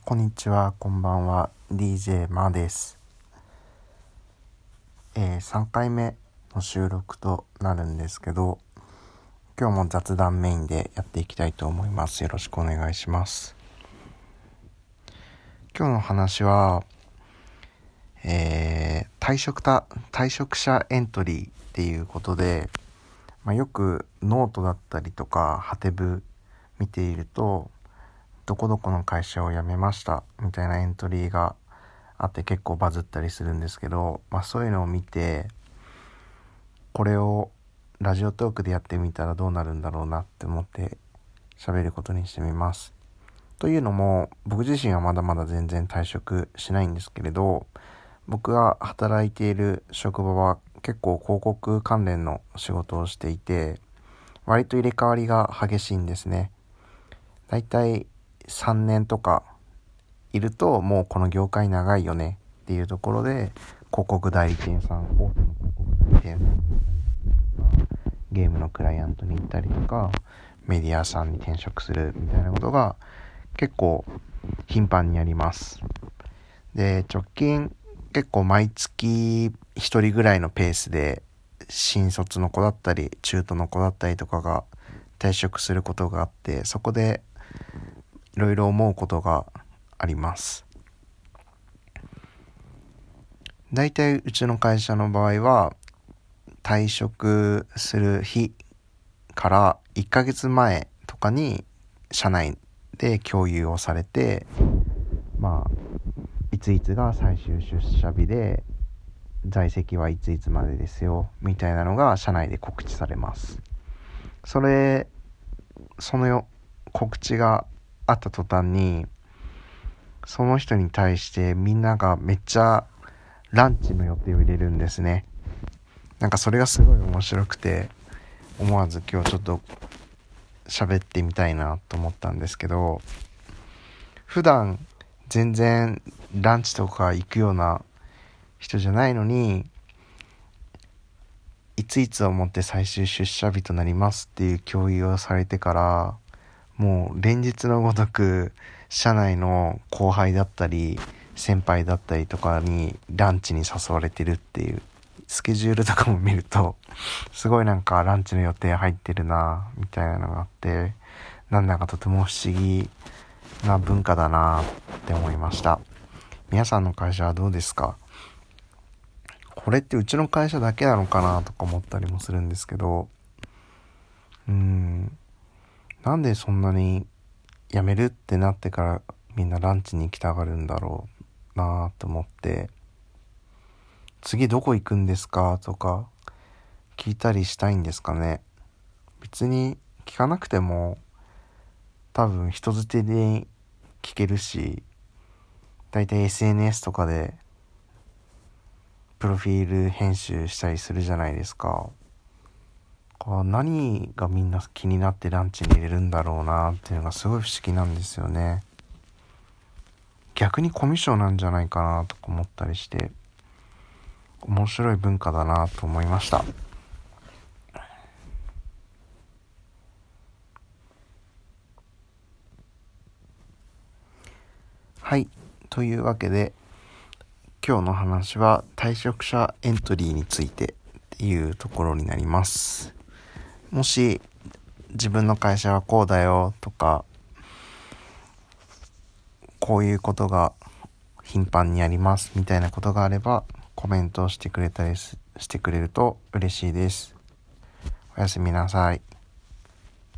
こんにちは、こんばんは、DJ まです。えー、3回目の収録となるんですけど、今日も雑談メインでやっていきたいと思います。よろしくお願いします。今日の話は、えー、退職た、退職者エントリーっていうことで、まあ、よくノートだったりとか、はてブ見ていると、どこどこの会社を辞めましたみたいなエントリーがあって結構バズったりするんですけど、まあ、そういうのを見てこれをラジオトークでやってみたらどうなるんだろうなって思って喋ることにしてみます。というのも僕自身はまだまだ全然退職しないんですけれど僕が働いている職場は結構広告関連の仕事をしていて割と入れ替わりが激しいんですね。だいたい3年とかいるともうこの業界長いよねっていうところで広告代理店さん大手の広告代理店さんゲームのクライアントに行ったりとかメディアさんに転職するみたいなことが結構頻繁にあります。で直近結構毎月1人ぐらいのペースで新卒の子だったり中途の子だったりとかが退職することがあってそこでいろいろ思うことがあります。大体うちの会社の場合は退職する日から1ヶ月前とかに社内で共有をされてまあいついつが最終出社日で在籍はいついつまでですよみたいなのが社内で告知されますそれその告知が会った途端に、その人に対してみんながめっちゃランチの予定を入れるんですね。なんかそれがすごい面白くて、思わず今日ちょっと喋ってみたいなと思ったんですけど、普段全然ランチとか行くような人じゃないのに、いついつをもって最終出社日となりますっていう共有をされてから、もう連日のごとく社内の後輩だったり先輩だったりとかにランチに誘われてるっていうスケジュールとかも見るとすごいなんかランチの予定入ってるなみたいなのがあってなんだかとても不思議な文化だなって思いました。皆さんの会社はどうですか？これってうちの会社だけなのかなとか思ったりもするんですけどうん。なんでそんなに辞めるってなってからみんなランチに行きたがるんだろうなと思って次どこ行くんですかとか聞いたりしたいんですかね。別に聞かなくても多分人づてで聞けるし大体 SNS とかでプロフィール編集したりするじゃないですか。か。何がみんな気になってランチに入れるんだろうなっていうのがすごい不思議なんですよね。逆にコミュ障なんじゃないかなとか思ったりして面白い文化だなと思いました。はい。というわけで、今日の話は退職者エントリーについてっていうところになります。もし自分の会社はこうだよとかこういうことが頻繁にありますみたいなことがあればコメントをしてくれたりしてくれると嬉しいです。おやすみなさい。